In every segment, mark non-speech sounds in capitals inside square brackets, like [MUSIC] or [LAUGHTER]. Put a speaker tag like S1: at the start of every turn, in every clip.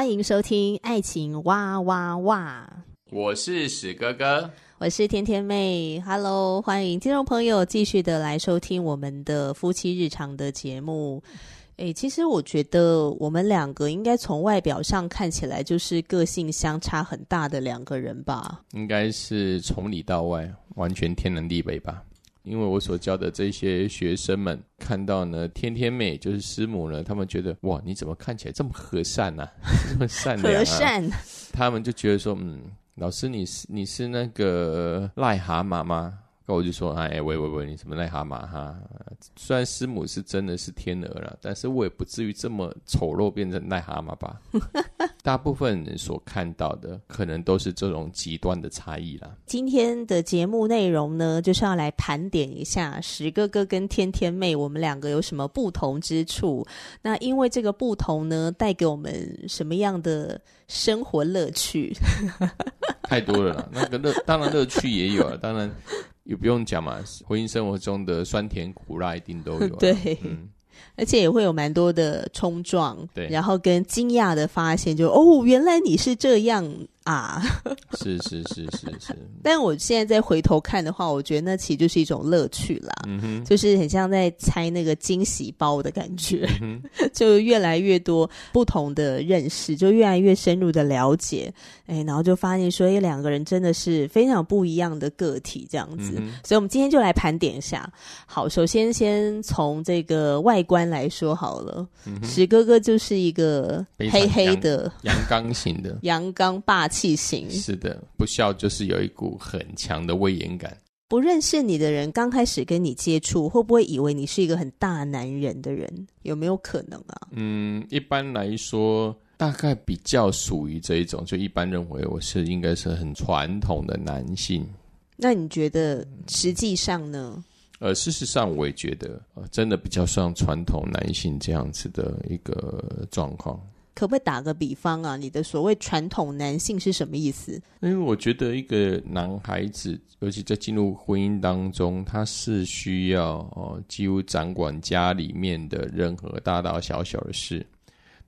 S1: 欢迎收听《爱情哇哇哇》，
S2: 我是史哥哥，
S1: 我是甜甜妹。Hello，欢迎听众朋友继续的来收听我们的夫妻日常的节目。诶，其实我觉得我们两个应该从外表上看起来就是个性相差很大的两个人吧？
S2: 应该是从里到外完全天南地北吧。因为我所教的这些学生们看到呢，天天妹就是师母呢，他们觉得哇，你怎么看起来这么和善呐、啊？[LAUGHS] 这么善良、啊？和善？他们就觉得说，嗯，老师你是你是那个癞蛤蟆吗？那我就说，哎，喂喂喂，你什么癞蛤蟆哈？虽然师母是真的是天鹅了，但是我也不至于这么丑陋变成癞蛤蟆吧？[LAUGHS] 大部分人所看到的，可能都是这种极端的差异啦。
S1: 今天的节目内容呢，就是要来盘点一下史哥哥跟天天妹，我们两个有什么不同之处？那因为这个不同呢，带给我们什么样的生活乐趣？[LAUGHS]
S2: 太多了啦，那个乐当然乐趣也有啊，[LAUGHS] 当然。也不用讲嘛，婚姻生活中的酸甜苦辣一定都有。
S1: 对，嗯，而且也会有蛮多的冲撞，对，然后跟惊讶的发现就，就哦，原来你是这样。啊，[LAUGHS]
S2: 是是是是是，
S1: 但我现在再回头看的话，我觉得那其实就是一种乐趣啦，嗯哼，就是很像在拆那个惊喜包的感觉，嗯，[LAUGHS] 就越来越多不同的认识，就越来越深入的了解，哎，然后就发现说，哎，两个人真的是非常不一样的个体，这样子，嗯，所以我们今天就来盘点一下。好，首先先从这个外观来说好了，嗯哼，史哥哥就是一个黑黑的
S2: 阳刚型的。
S1: 阳刚霸。气型
S2: 是的，不笑就是有一股很强的威严感。
S1: 不认识你的人刚开始跟你接触，会不会以为你是一个很大男人的人？有没有可能啊？
S2: 嗯，一般来说，大概比较属于这一种，就一般认为我是应该是很传统的男性。
S1: 那你觉得实际上呢？
S2: 呃，事实上我也觉得，呃，真的比较像传统男性这样子的一个状况。
S1: 可不可以打个比方啊？你的所谓传统男性是什么意思？
S2: 因为我觉得一个男孩子，尤其在进入婚姻当中，他是需要哦，几乎掌管家里面的任何大大小小的事，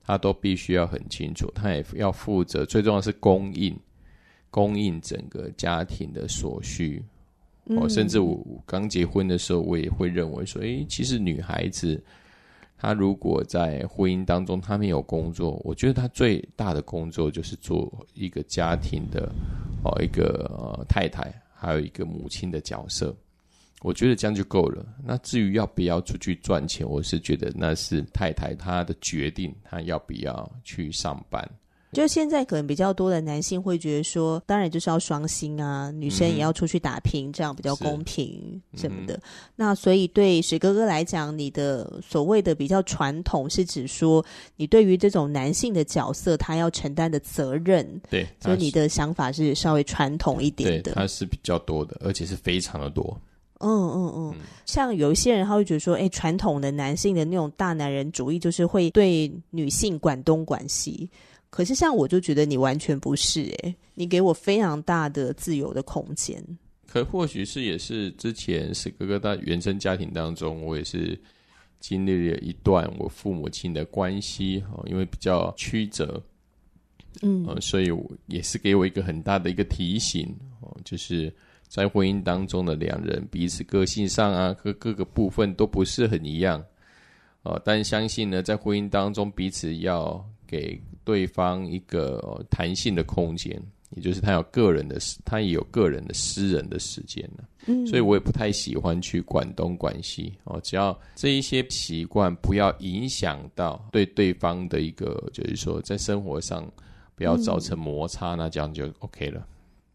S2: 他都必须要很清楚。他也要负责，最重要是供应，供应整个家庭的所需。哦，甚至我刚结婚的时候，我也会认为说，诶，其实女孩子。他如果在婚姻当中，他没有工作，我觉得他最大的工作就是做一个家庭的哦，一个、呃、太太，还有一个母亲的角色。我觉得这样就够了。那至于要不要出去赚钱，我是觉得那是太太她的决定，她要不要去上班。
S1: 就现在可能比较多的男性会觉得说，当然就是要双薪啊，女生也要出去打拼，嗯、这样比较公平什么的。嗯、那所以对史哥哥来讲，你的所谓的比较传统，是指说你对于这种男性的角色，他要承担的责任，
S2: 对，
S1: 所以你的想法是稍微传统一点的。
S2: 他是比较多的，而且是非常的多。
S1: 嗯嗯嗯，像有一些人他会觉得说，哎，传统的男性的那种大男人主义，就是会对女性管东管西。可是像我就觉得你完全不是诶、欸，你给我非常大的自由的空间。
S2: 可或许是也是之前是哥哥在原生家庭当中，我也是经历了一段我父母亲的关系哦，因为比较曲折，嗯、呃，所以也是给我一个很大的一个提醒哦，就是在婚姻当中的两人彼此个性上啊，各各个部分都不是很一样哦，但相信呢，在婚姻当中彼此要给。对方一个弹性的空间，也就是他有个人的，他也有个人的私人的时间呢。嗯，所以我也不太喜欢去管东管西哦。只要这一些习惯不要影响到对对方的一个，就是说在生活上不要造成摩擦，嗯，那这样就 OK 了。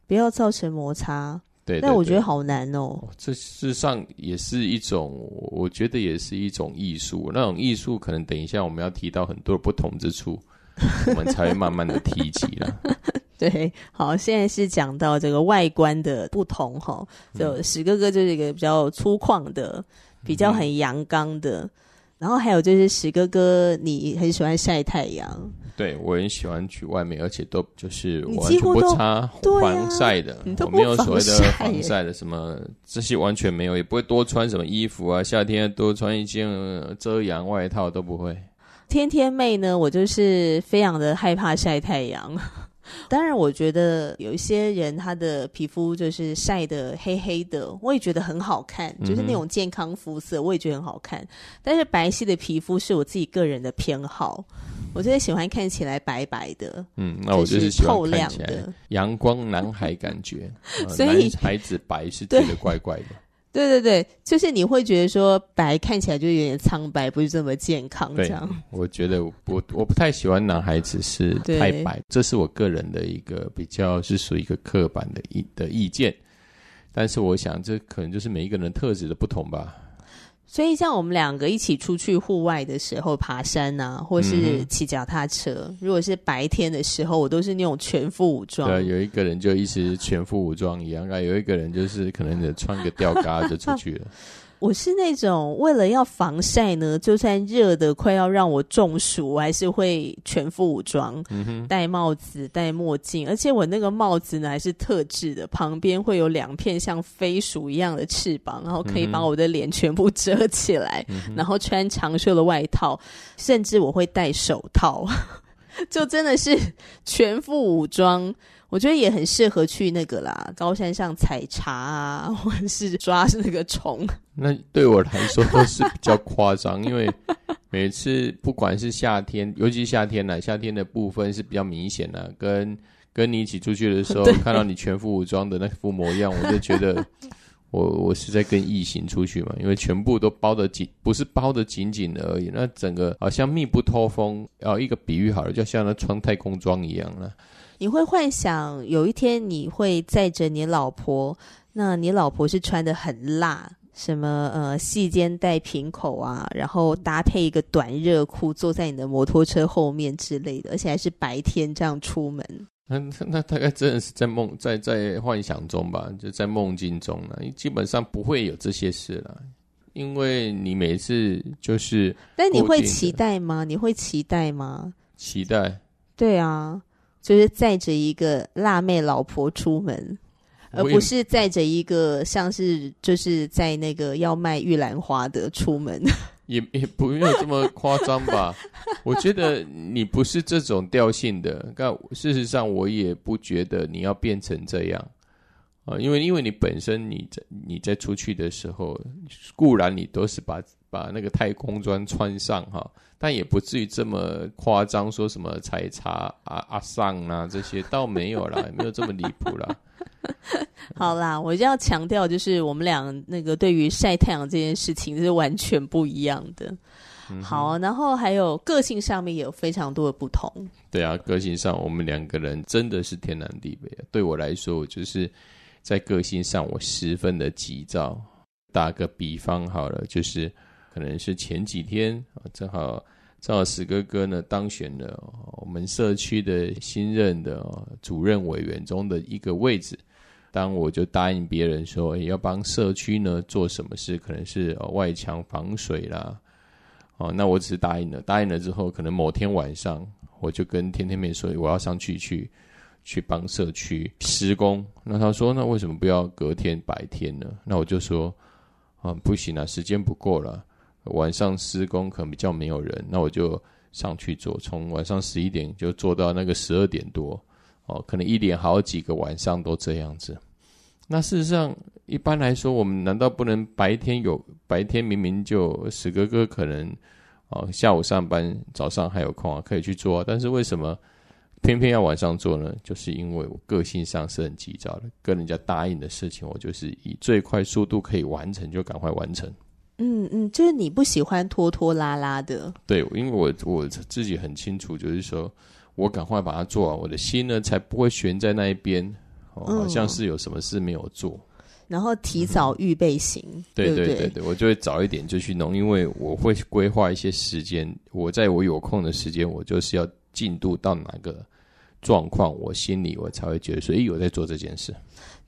S1: 不要造成摩擦。
S2: 对，
S1: 但我觉得好难哦。
S2: 这事实上也是一种，我觉得也是一种艺术。那种艺术可能等一下我们要提到很多不同之处，我们才会慢慢的提及了。[LAUGHS]
S1: 对，好，现在是讲到这个外观的不同哈。就史哥哥就是一个比较粗犷的，比较很阳刚的。嗯、然后还有就是史哥哥，你很喜欢晒太阳。
S2: 对，我很喜欢去外面，而且都就是完全不擦防晒的，啊、我没有所谓的防晒的什么这些完全没有，也不会多穿什么衣服啊，夏天多穿一件遮阳外套都不会。
S1: 天天妹呢，我就是非常的害怕晒太阳。[LAUGHS] 当然，我觉得有一些人他的皮肤就是晒得黑黑的，我也觉得很好看，就是那种健康肤色，我也觉得很好看。但是白皙的皮肤是我自己个人的偏好，我就是喜欢看起来白白的，
S2: 嗯，那我就是喜欢看起来阳光男孩感觉，[LAUGHS] 所以男孩子白是觉得怪怪的。
S1: 对对对，就是你会觉得说白看起来就有点苍白，不是这么健康这样。[LAUGHS]
S2: 我觉得我我不太喜欢男孩子是太白，这是我个人的一个比较是属于一个刻板的意的意见。但是我想这可能就是每一个人特质的不同吧。
S1: 所以，像我们两个一起出去户外的时候，爬山啊，或是骑脚踏车，嗯、如果是白天的时候，我都是那种全副武装。
S2: 对，有一个人就一直全副武装一样，啊，有一个人就是可能穿个吊嘎就出去了。[LAUGHS]
S1: 我是那种为了要防晒呢，就算热的快要让我中暑，我还是会全副武装，嗯、戴帽子、戴墨镜，而且我那个帽子呢还是特制的，旁边会有两片像飞鼠一样的翅膀，然后可以把我的脸全部遮起来，嗯、然后穿长袖的外套，甚至我会戴手套，[LAUGHS] 就真的是全副武装。我觉得也很适合去那个啦，高山上采茶啊，[LAUGHS] 或者是抓那个虫。[LAUGHS]
S2: 那对我来说都是比较夸张，因为每次不管是夏天，尤其夏天呢，夏天的部分是比较明显的。跟跟你一起出去的时候，看到你全副武装的那副模样，我就觉得我我是在跟异形出去嘛，因为全部都包得紧，不是包得紧紧的而已，那整个好像密不透风。哦，一个比喻好了，就像那穿太空装一样了。
S1: 你会幻想有一天你会载着你老婆，那你老婆是穿得很辣，什么呃细肩带平口啊，然后搭配一个短热裤，坐在你的摩托车后面之类的，而且还是白天这样出门。
S2: 那那大概真的是在梦，在在幻想中吧，就在梦境中了。基本上不会有这些事了，因为你每次就是。
S1: 但你会期待吗？你会期待吗？
S2: 期待。
S1: 对啊。就是载着一个辣妹老婆出门，而不是载着一个像是就是在那个要卖玉兰花的出门。
S2: 也也不用这么夸张吧？[LAUGHS] 我觉得你不是这种调性的。但事实上，我也不觉得你要变成这样啊，因为因为你本身你在你在出去的时候，固然你都是把把那个太空装穿上哈。但也不至于这么夸张，说什么采茶啊阿桑啊这些倒没有啦，也没有这么离谱啦。[LAUGHS]
S1: 好啦，我就要强调，就是我们俩那个对于晒太阳这件事情是完全不一样的。嗯、好，然后还有个性上面也有非常多的不同。
S2: 对啊，个性上我们两个人真的是天南地北。对我来说，我就是在个性上我十分的急躁。打个比方好了，就是。可能是前几天啊，正好正好史哥哥呢当选了我们社区的新任的主任委员中的一个位置。当我就答应别人说要帮社区呢做什么事，可能是外墙防水啦。哦，那我只是答应了，答应了之后，可能某天晚上我就跟天天妹说我要上去去去帮社区施工。那他说那为什么不要隔天白天呢？那我就说啊不行啊，时间不够了。晚上施工可能比较没有人，那我就上去做，从晚上十一点就做到那个十二点多，哦，可能一连好几个晚上都这样子。那事实上，一般来说，我们难道不能白天有白天明明就史哥哥可能哦下午上班，早上还有空啊，可以去做啊，但是为什么偏偏要晚上做呢？就是因为我个性上是很急躁的，跟人家答应的事情，我就是以最快速度可以完成就赶快完成。
S1: 嗯嗯，就是你不喜欢拖拖拉拉的。
S2: 对，因为我我自己很清楚，就是说我赶快把它做完，我的心呢才不会悬在那一边，哦，好像是有什么事没有做。嗯。
S1: 然后提早预备型，
S2: 嗯、对对对对，我就会早一点就去弄，因为我会规划一些时间，我在我有空的时间，我就是要进度到哪个状况，我心里我才会觉得说，诶，我在做这件事。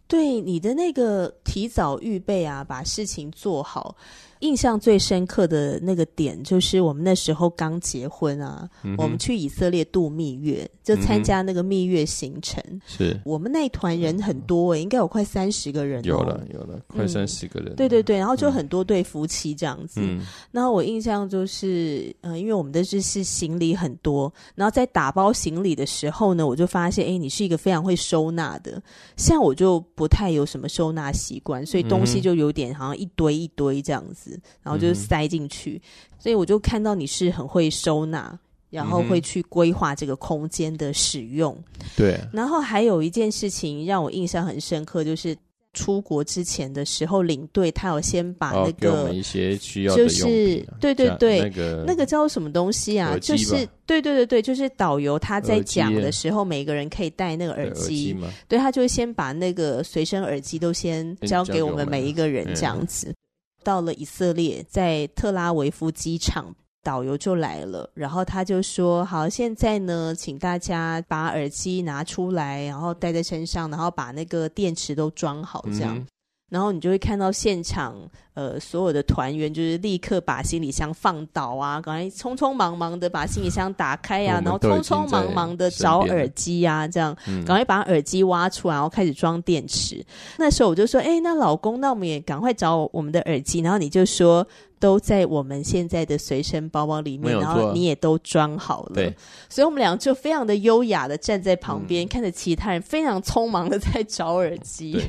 S1: 对你的那个提早预备啊，把事情做好。印象最深刻的那个点，就是我们那时候刚结婚啊，嗯、我们去以色列度蜜月，就参加那个蜜月行程。嗯、是我们那团人很多、欸，应该有快三十个人、喔。
S2: 有了，有了，快三十个人、嗯。
S1: 对对对，然后就很多对夫妻这样子。嗯、然后我印象就是，嗯、呃，因为我们的就是行李很多，然后在打包行李的时候呢，我就发现，哎，你是一个非常会收纳的，像我就不太有什么收纳习惯，所以东西就有点好像一堆一堆这样子。然后就塞进去，嗯、所以我就看到你是很会收纳，然后会去规划这个空间的使用。
S2: 对。
S1: 然后还有一件事情让我印象很深刻，就是出国之前的时候，领队他有先把那个、
S2: 哦、一些需要的、啊，
S1: 就是对对对，
S2: 那个
S1: 那个叫什么东西啊？就是对对对对，就是导游他在讲的时候，每个人可以戴那个耳机，对，他就会先把那个随身耳机都先交给我们每一个人这样子。到了以色列，在特拉维夫机场，导游就来了，然后他就说：“好，现在呢，请大家把耳机拿出来，然后戴在身上，然后把那个电池都装好，这样。”然后你就会看到现场，呃，所有的团员就是立刻把行李箱放倒啊，赶快匆匆忙忙的把行李箱打开啊，然后匆匆忙忙的找耳机啊，这样，赶快把耳机挖出来，然后开始装电池。那时候我就说，哎，那老公，那我们也赶快找我们的耳机。然后你就说，都在我们现在的随身包包里面，然后你也都装好了。对，所以我们两个就非常的优雅的站在旁边，看着其他人非常匆忙的在找耳机。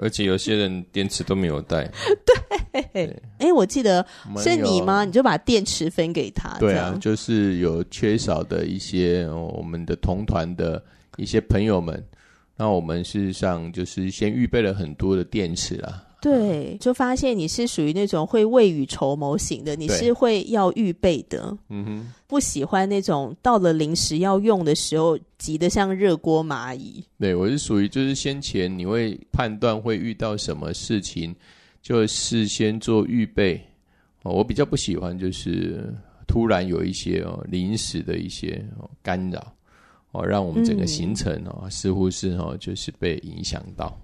S2: 而且有些人电池都没有带。[LAUGHS]
S1: 对，哎，我记得是你吗？你就把电池分给他。
S2: 对啊，就是有缺少的一些我们的同团的一些朋友们，那我们事实上就是先预备了很多的电池啦。
S1: 对，就发现你是属于那种会未雨绸缪型的，你是会要预备的。嗯哼，不喜欢那种到了临时要用的时候急得像热锅蚂蚁。
S2: 对，我是属于就是先前你会判断会遇到什么事情，就事先做预备。哦，我比较不喜欢就是突然有一些哦临时的一些干扰哦，让我们整个行程哦、嗯、似乎是哦就是被影响到。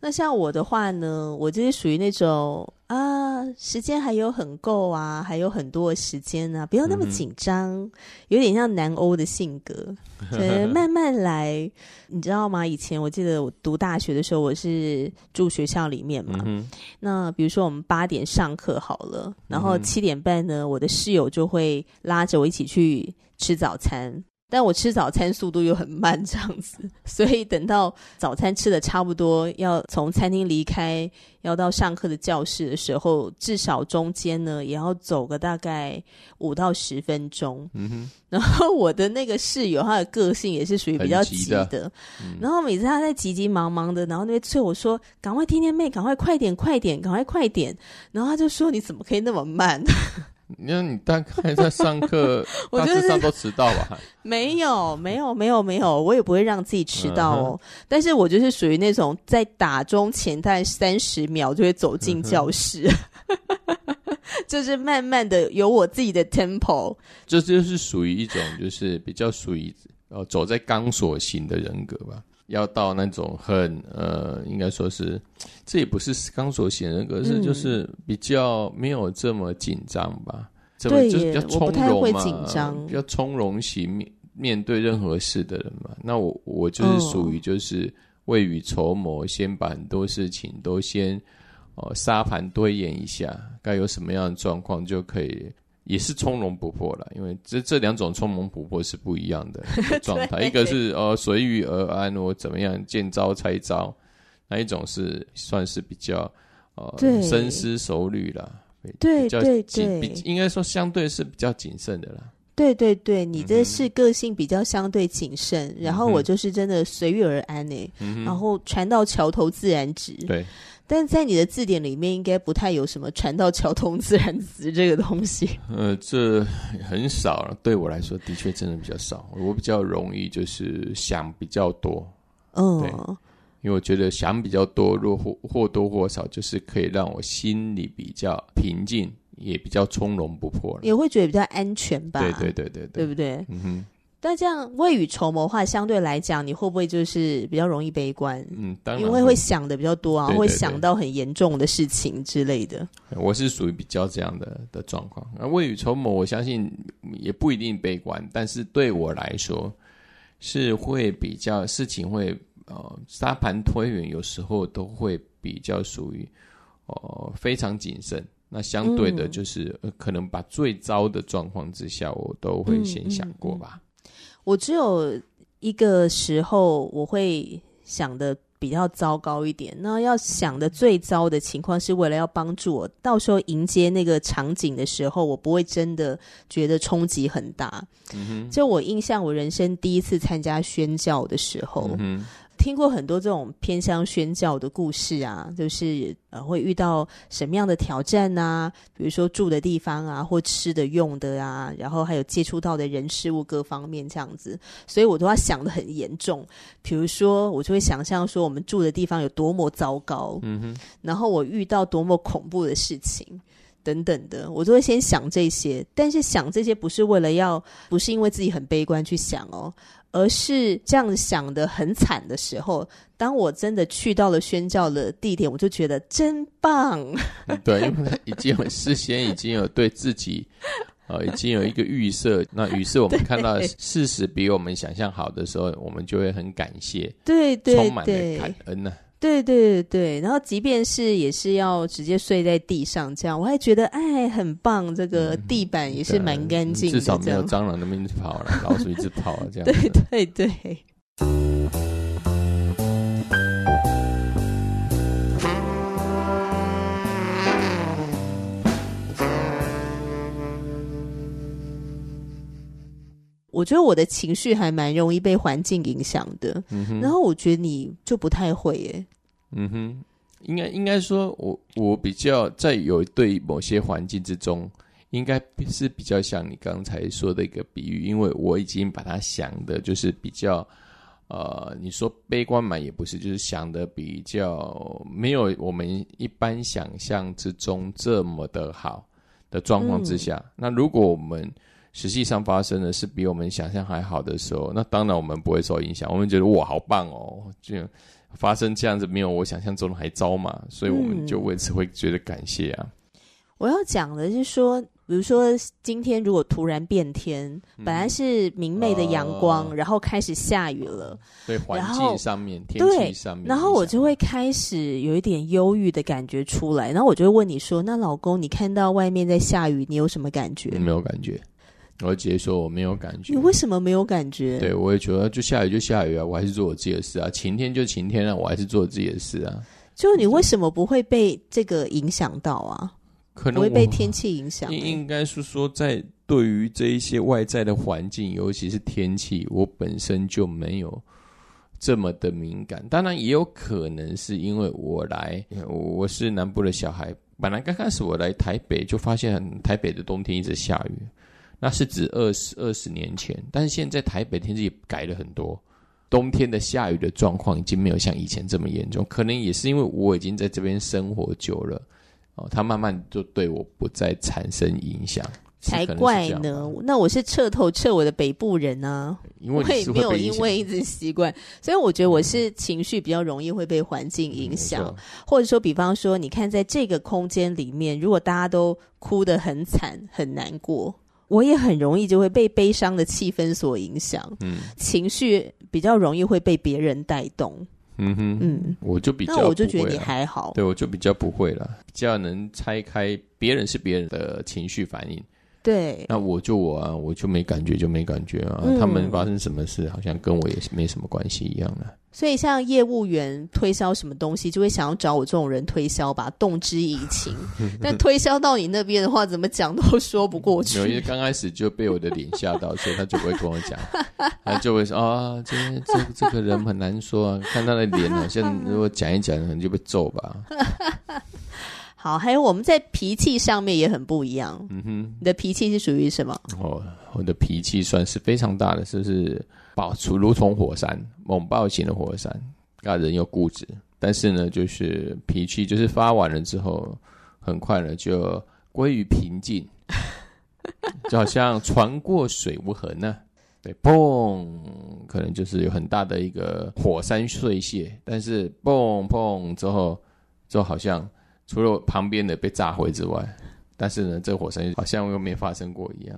S1: 那像我的话呢，我就是属于那种啊，时间还有很够啊，还有很多时间啊，不要那么紧张，嗯、有点像南欧的性格，[LAUGHS] 对，慢慢来，你知道吗？以前我记得我读大学的时候，我是住学校里面嘛，嗯、那比如说我们八点上课好了，然后七点半呢，我的室友就会拉着我一起去吃早餐。但我吃早餐速度又很慢，这样子，所以等到早餐吃的差不多，要从餐厅离开，要到上课的教室的时候，至少中间呢也要走个大概五到十分钟。嗯哼。然后我的那个室友，他的个性也是属于比较急的。急的嗯、然后每次他在急急忙忙的，然后那边催我说：“赶快，天天妹，赶快快点，快点，赶快快点。”然后他就说：“你怎么可以那么慢？” [LAUGHS]
S2: 你看，你大概在上课，[LAUGHS] 大致上都迟到吧？
S1: 没有，没有，没有，没有，我也不会让自己迟到哦。Uh. 但是我就是属于那种在打钟前大概三十秒就会走进教室，uh. [LAUGHS] 就是慢慢的有我自己的 tempo。
S2: 这就是属于一种，就是比较属于呃走在钢索型的人格吧。要到那种很呃，应该说是，这也不是钢索型人格，是就是比较没有这么紧张吧？这
S1: 么，
S2: 就是比较从容嘛，比较从容型面面对任何事的人嘛。那我我就是属于就是未雨绸缪，先把很多事情都先沙盘堆演一下，该有什么样的状况就可以。也是从容不迫了，因为这这两种从容不迫是不一样的 [LAUGHS] 状态。一个是呃随遇而安，我怎么样见招拆招；那一种是算是比较呃对深思熟虑了，
S1: 对对对，
S2: 比应该说相对是比较谨慎的啦。
S1: 对对对，你这是个性比较相对谨慎，嗯、然后我就是真的随遇而安呢，嗯、然后船到桥头自然直。对。但在你的字典里面，应该不太有什么“船到桥头自然直”这个东西。[LAUGHS]
S2: 呃，这很少了。对我来说，的确真的比较少。我比较容易就是想比较多。
S1: 嗯，
S2: 对因为我觉得想比较多，若或或多或少，就是可以让我心里比较平静，也比较从容不迫，
S1: 也会觉得比较安全吧？
S2: 对对对对对，
S1: 对不对？
S2: 嗯哼。
S1: 但这样未雨绸缪的话，相对来讲，你会不会就是比较容易悲观？
S2: 嗯，当然，
S1: 因为会想的比较多啊，
S2: 对对对，
S1: 会想到很严重的事情之类的。
S2: 我是属于比较这样的的状况。那未雨绸缪，我相信也不一定悲观，但是对我来说是会比较事情会呃沙盘推演，有时候都会比较属于呃非常谨慎。那相对的，就是、嗯呃、可能把最糟的状况之下，我都会先想过吧。
S1: 我只有一个时候我会想的比较糟糕一点，那要想的最糟的情况是为了要帮助我到时候迎接那个场景的时候，我不会真的觉得冲击很大。嗯，就我印象，我人生第一次参加宣教的时候。嗯听过很多这种偏向宣教的故事啊，就是呃会遇到什么样的挑战啊？比如说住的地方啊，或吃的用的啊，然后还有接触到的人事物各方面这样子，所以我都要想的很严重。比如说，我就会想象说我们住的地方有多么糟糕，嗯哼，然后我遇到多么恐怖的事情等等的，我都会先想这些。但是想这些不是为了要，不是因为自己很悲观去想哦。而是这样想的很惨的时候，当我真的去到了宣教的地点，我就觉得真棒。
S2: 对，因为已经有事先已经有对自己，呃，已经有一个预设。那于是我们看到事实比我们想象好的时候，我们就会很感谢，
S1: 对，对，对，
S2: 充满了感恩呢、啊。
S1: 对对对，然后即便是也是要直接睡在地上，这样我还觉得哎很棒，这个地板也是蛮干净的，
S2: 至少没有蟑螂那么一直跑了，老鼠一直跑了这样。
S1: 对对对。我觉得我的情绪还蛮容易被环境影响的，然后我觉得你就不太会耶。
S2: 嗯哼，应该应该说我我比较在有对某些环境之中，应该是比较像你刚才说的一个比喻，因为我已经把它想的就是比较呃，你说悲观嘛，也不是，就是想的比较没有我们一般想象之中这么的好的状况之下，嗯，那如果我们。实际上发生的是比我们想象还好的时候，那当然我们不会受影响。我们觉得哇，好棒哦！就发生这样子没有我想象中的还糟嘛，所以我们就为此会觉得感谢啊。
S1: 嗯、我要讲的是说，比如说今天如果突然变天，嗯、本来是明媚的阳光，呃、然后开始下雨了，
S2: 对环境上面、天气上面，
S1: 然后我就会开始有一点忧郁的感觉出来，然后我就会问你说：“那老公，你看到外面在下雨，你有什么感觉？”
S2: 没有感觉。我直接说我没有感觉。
S1: 你为什么没有感觉？
S2: 对，我也觉得就下雨就下雨啊，我还是做我自己的事啊。晴天就晴天啊，我还是做自己的事啊。
S1: 就你为什么不会被这个影响到啊？
S2: 可能
S1: 不会被天气影响。
S2: 应应该是说，在对于这一些外在的环境，尤其是天气，我本身就没有这么的敏感。当然，也有可能是因为我来，我是南部的小孩，本来刚开始我来台北就发现台北的冬天一直下雨。那是指二十二十年前，但是现在台北天气也改了很多，冬天的下雨的状况已经没有像以前这么严重，可能也是因为我已经在这边生活久了，哦，它慢慢就对我不再产生影响，
S1: 才怪呢。那我是彻头彻尾的北部人呢、啊，
S2: 因为你是会
S1: 没有因为一直习惯，所以我觉得我是情绪比较容易会被环境影响，嗯、或者说，比方说，你看在这个空间里面，如果大家都哭得很惨很难过。我也很容易就会被悲伤的气氛所影响，嗯，情绪比较容易会被别人带动，
S2: 嗯哼，嗯，我就比较，
S1: 那我就觉得你还好，
S2: 对，我就比较不会了，比较能拆开别人是别人的情绪反应。
S1: 对，
S2: 那我就我啊，我就没感觉就没感觉啊。嗯、他们发生什么事，好像跟我也是没什么关系一样的。
S1: 所以，像业务员推销什么东西，就会想要找我这种人推销吧，动之以情。[LAUGHS] 但推销到你那边的话，怎么讲都说不过去。
S2: 因为刚开始就被我的脸吓到，所以他就不会跟我讲，[LAUGHS] 他就会说啊，这这这个人很难说啊，看他的脸好像如果讲一讲，可能就被揍吧。
S1: 好，还有我们在脾气上面也很不一样。嗯哼，你的脾气是属于什么？
S2: 哦，我的脾气算是非常大的，是不是爆出如同火山，猛爆型的火山。那，人又固执，但是呢，就是脾气就是发完了之后，很快呢就归于平静，就好像船过水无痕呢、啊。对，砰，可能就是有很大的一个火山碎屑，但是砰砰之后，就好像除了旁边的被炸毁之外，但是呢，这火山好像又没发生过一样。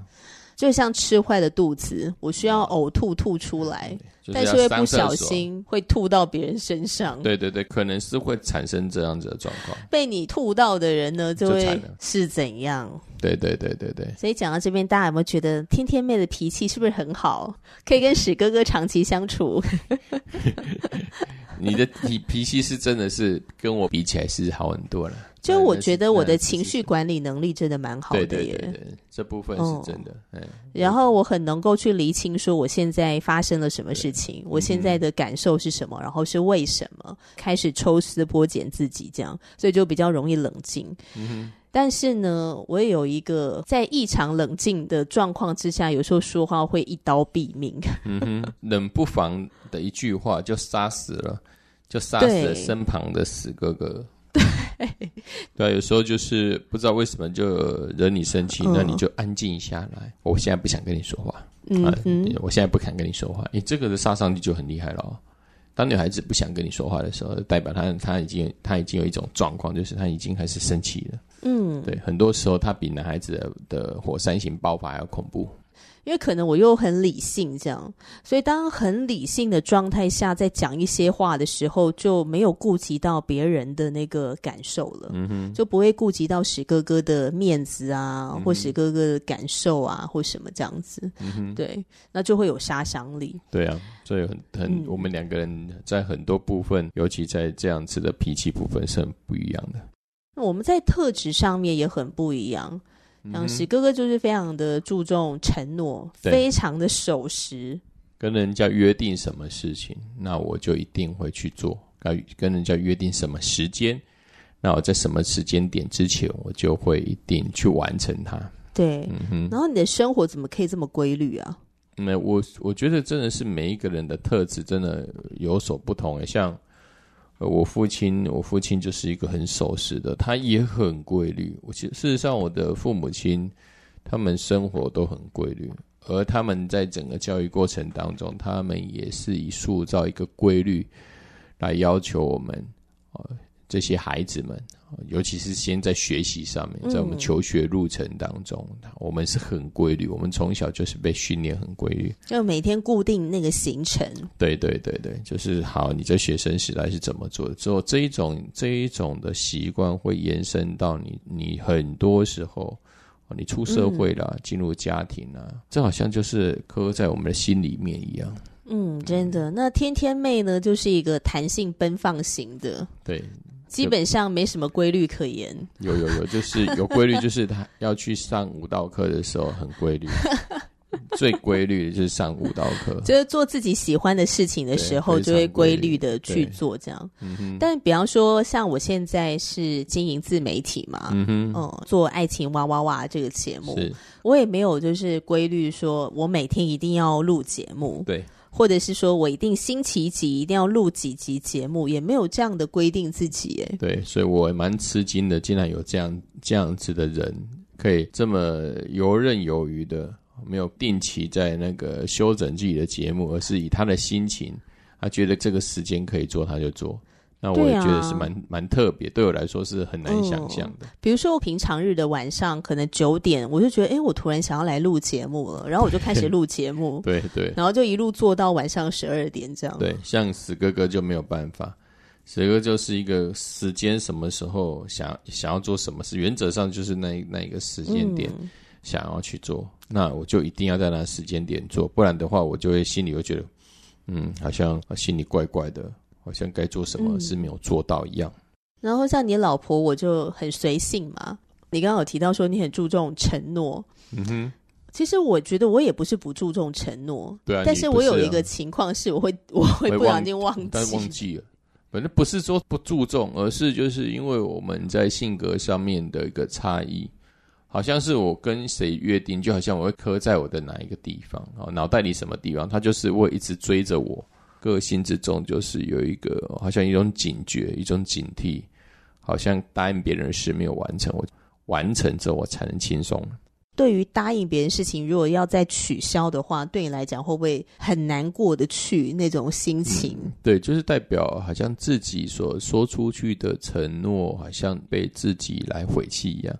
S1: 就像吃坏的肚子，我需要呕吐吐出来，
S2: 就是、
S1: 但是会不小心会吐到别人身上。
S2: 对对对，可能是会产生这样子的状况。
S1: 被你吐到的人呢，就会是怎样？
S2: 对对对对对。
S1: 所以讲到这边，大家有没有觉得天天妹的脾气是不是很好？可以跟史哥哥长期相处？[LAUGHS]
S2: 你的脾脾气是真的是跟我比起来是好很多了。
S1: 就我觉得我的情绪管理能力真的蛮好的耶，对对对对，
S2: 这部分是真的。嗯，
S1: 然后我很能够去厘清说我现在发生了什么事情，我现在的感受是什么，然后是为什么，开始抽丝剥茧自己这样，所以就比较容易冷静。嗯哼。但是呢，我也有一个在异常冷静的状况之下，有时候说话会一刀毙命。
S2: 嗯哼，冷不防的一句话就杀死了，就杀死了身旁的死哥哥。
S1: 对，
S2: 对啊，有时候就是不知道为什么就惹你生气，嗯、那你就安静下来。我现在不想跟你说话，嗯，嗯，我现在不敢跟你说话。你这个的杀伤力就很厉害了。当女孩子不想跟你说话的时候，代表她她已经她已经有一种状况，就是她已经开始生气了。嗯，对，很多时候她比男孩子的的火山型爆发还要恐怖。
S1: 因为可能我又很理性，这样，所以当很理性的状态下，在讲一些话的时候，就没有顾及到别人的那个感受了，嗯哼，就不会顾及到史哥哥的面子啊，或史哥哥的感受啊，或什么这样子，嗯哼，对，那就会有杀伤力。
S2: 对啊，所以很很，嗯，我们两个人在很多部分，尤其在这样子的脾气部分是很不一样的。
S1: 那我们在特质上面也很不一样。像史哥哥就是非常的注重承诺，非常的守时。
S2: 跟人家约定什么事情，那我就一定会去做。跟跟人家约定什么时间，那我在什么时间点之前，我就会一定去完成它。
S1: 对，嗯哼。然后你的生活怎么可以这么规律啊？
S2: 那我我觉得真的是每一个人的特质真的有所不同诶，我父亲，我父亲就是一个很守时的，他也很规律。我其实事实上，我的父母亲他们生活都很规律，而他们在整个教育过程当中，他们也是以塑造一个规律来要求我们啊。这些孩子们，尤其是先在学习上面，在我们求学路程当中，嗯、我们是很规律。我们从小就是被训练很规律，
S1: 就每天固定那个行程。
S2: 对对对对，就是好。你在学生时代是怎么做的？之后这一种这一种的习惯会延伸到你，你很多时候，你出社会了，进入家庭了，嗯、这好像就是刻在我们的心里面一样。
S1: 嗯，真的。那天天妹呢，就是一个弹性奔放型的。
S2: 对。
S1: 基本上没什么规律可言。
S2: 有有有，就是 [LAUGHS] 有规律，就是他要去上舞蹈课的时候很规律，[LAUGHS] 最规律的就是上舞蹈课，
S1: 就是做自己喜欢的事情的时候，就会规律的去做这样。但比方说，像我现在是经营自媒体嘛，嗯哼，嗯，做爱情哇哇哇这个节目，我也没有就是规律说我每天一定要录节目，
S2: 对。
S1: 或者是说我一定星期几一定要录几集节目，也没有这样的规定自己耶。
S2: 对，所以我蛮吃惊的，竟然有这样这样子的人，可以这么游刃有余的，没有定期在那个修整自己的节目，而是以他的心情，他觉得这个时间可以做，他就做。那我也觉得是蛮蛮、啊、特别，对我来说是很难想象的、嗯。
S1: 比如说我平常日的晚上，可能九点，我就觉得，哎，我突然想要来录节目了，然后我就开始录节目，[LAUGHS]
S2: 对对，
S1: 然后就一路做到晚上十二点这样。
S2: 对，像死哥哥就没有办法，死哥就是一个时间什么时候想想要做什么事，原则上就是那那一个时间点想要去做，嗯、那我就一定要在那时间点做，不然的话，我就会心里会觉得，嗯，好像心里怪怪的。好像该做什么是没有做到一样。嗯。
S1: 然后像你老婆，我就很随性嘛。你刚刚有提到说你很注重承诺，嗯哼。其实我觉得我也不是不注重承诺，对啊。但是我有一个情况是，我会 [LAUGHS] 我会不小心忘记，
S2: 但忘记了。反正不是说不注重，而是就是因为我们在性格上面的一个差异。好像是我跟谁约定，就好像我会刻在我的哪一个地方，哦，脑袋里什么地方，他就是会一直追着我。个性之中，就是有一个好像一种警觉，一种警惕，好像答应别人的事没有完成，我完成之后我才能轻松。
S1: 对于答应别人事情，如果要再取消的话，对你来讲会不会很难过的去那种心情？
S2: 嗯，对，就是代表好像自己所说出去的承诺，好像被自己来毁弃一样。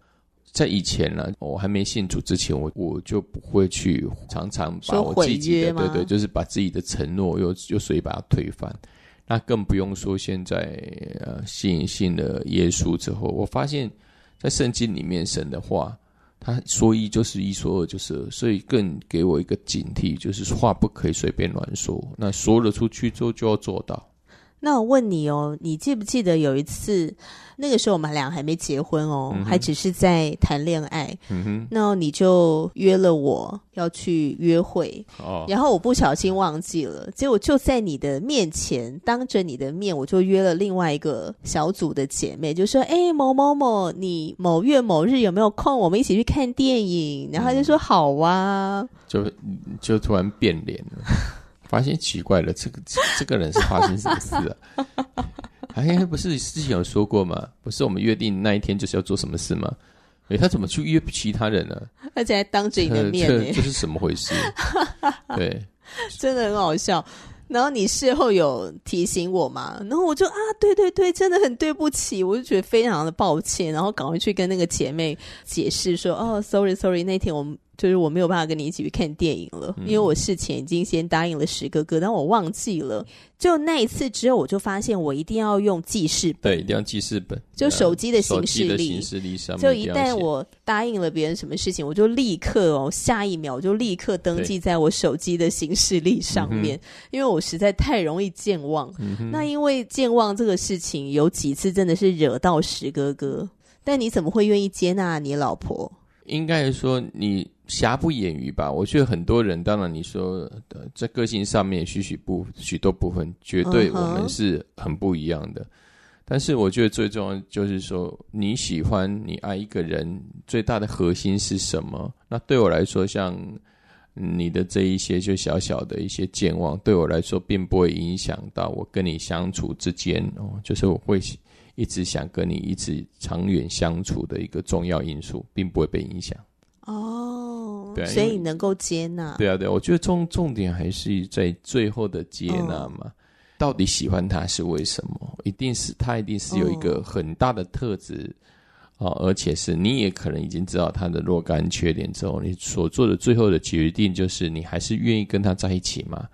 S2: 在以前呢，我还没信主之前，我我就不会去常常把我自己的，对对，就是把自己的承诺又又随意把它推翻。那更不用说现在呃信信了耶稣之后，我发现，在圣经里面神的话。他说一就是一，说二就是二，所以更给我一个警惕，就是话不可以随便乱说。那说了出去之后就要做到。
S1: 那我问你哦，你记不记得有一次，那个时候我们俩还没结婚哦，嗯、还只是在谈恋爱。嗯哼，那你就约了我要去约会，哦，然后我不小心忘记了，结果就在你的面前，当着你的面，我就约了另外一个小组的姐妹，就说：“哎，某某某，你某月某日有没有空？我们一起去看电影。”然后他就说：“好啊。”
S2: 就就突然变脸了。[LAUGHS] 发现奇怪了，这个这个人是发生什么事啊？[LAUGHS] 哎，不是之前有说过吗？不是我们约定那一天就是要做什么事吗？哎，他怎么去约其他人呢？
S1: 而且还当着你的面，
S2: 这这是什么回事？[LAUGHS] 对，
S1: 真的很好笑。然后你事后有提醒我嘛？然后我就啊，对对对，真的很对不起，我就觉得非常的抱歉，然后赶快去跟那个姐妹解释说，哦，sorry sorry，那天我们。就是我没有办法跟你一起去看电影了，因为我事前已经先答应了石哥哥，但我忘记了。就那一次之后，我就发现我一定要用记事本，
S2: 对，一定要记事本，
S1: 就手机的行事历，
S2: 行事历上面。
S1: 就一旦我答应了别人什么事情，我就立刻哦，下一秒我就立刻登记在我手机的形式力上面，因为我实在太容易健忘。那因为健忘这个事情，有几次真的是惹到石哥哥，但你怎么会愿意接纳你老婆？
S2: 应该说你。瑕不掩瑜吧，我觉得很多人，当然你说在个性上面许许不许多部分，绝对我们是很不一样的。Uh huh. 但是我觉得最重要就是说，你喜欢你爱一个人最大的核心是什么？那对我来说，像你的这一些就小小的一些健忘，对我来说并不会影响到我跟你相处之间哦，就是我会一直想跟你一直长远相处的一个重要因素，并不会被影响。
S1: 哦，oh, 对，所以你能够接纳？
S2: 对啊，对，我觉得重重点还是在最后的接纳嘛。Oh. 到底喜欢他是为什么？一定是他一定是有一个很大的特质啊，oh. 而且是你也可能已经知道他的若干缺点之后，你所做的最后的决定就是你还是愿意跟他在一起嘛？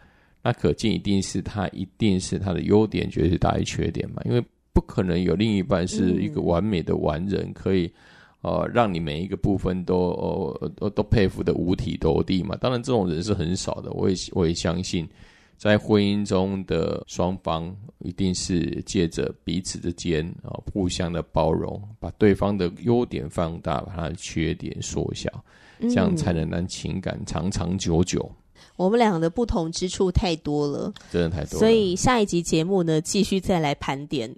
S2: 那可见一定是他一定是他的优点绝对大于缺点嘛？因为不可能有另一半是一个完美的完人可以。呃，让你每一个部分都呃都都佩服的五体投地嘛。当然，这种人是很少的。我也我也相信，在婚姻中的双方一定是借着彼此之间啊、呃、互相的包容，把对方的优点放大，把他的缺点缩小，这样才能让情感长长久久。
S1: 我们俩的不同之处太多了，
S2: 真的太多了。
S1: 所以下一集节目呢，继续再来盘点。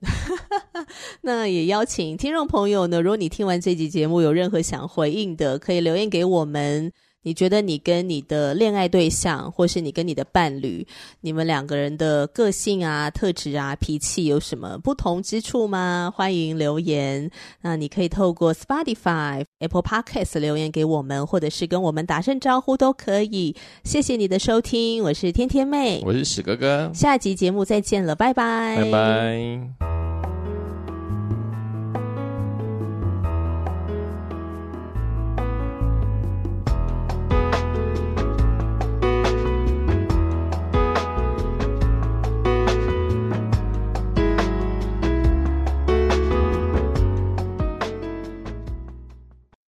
S1: [LAUGHS] 那也邀请听众朋友呢，如果你听完这集节目有任何想回应的，可以留言给我们。你觉得你跟你的恋爱对象，或是你跟你的伴侣，你们两个人的个性啊、特质啊、脾气有什么不同之处吗？欢迎留言。那你可以透过 Spotify、Apple Podcast 留言给我们，或者是跟我们打声招呼都可以。谢谢你的收听，我是天天妹，
S2: 我是史哥哥，
S1: 下集节目再见了，拜拜，
S2: 拜拜。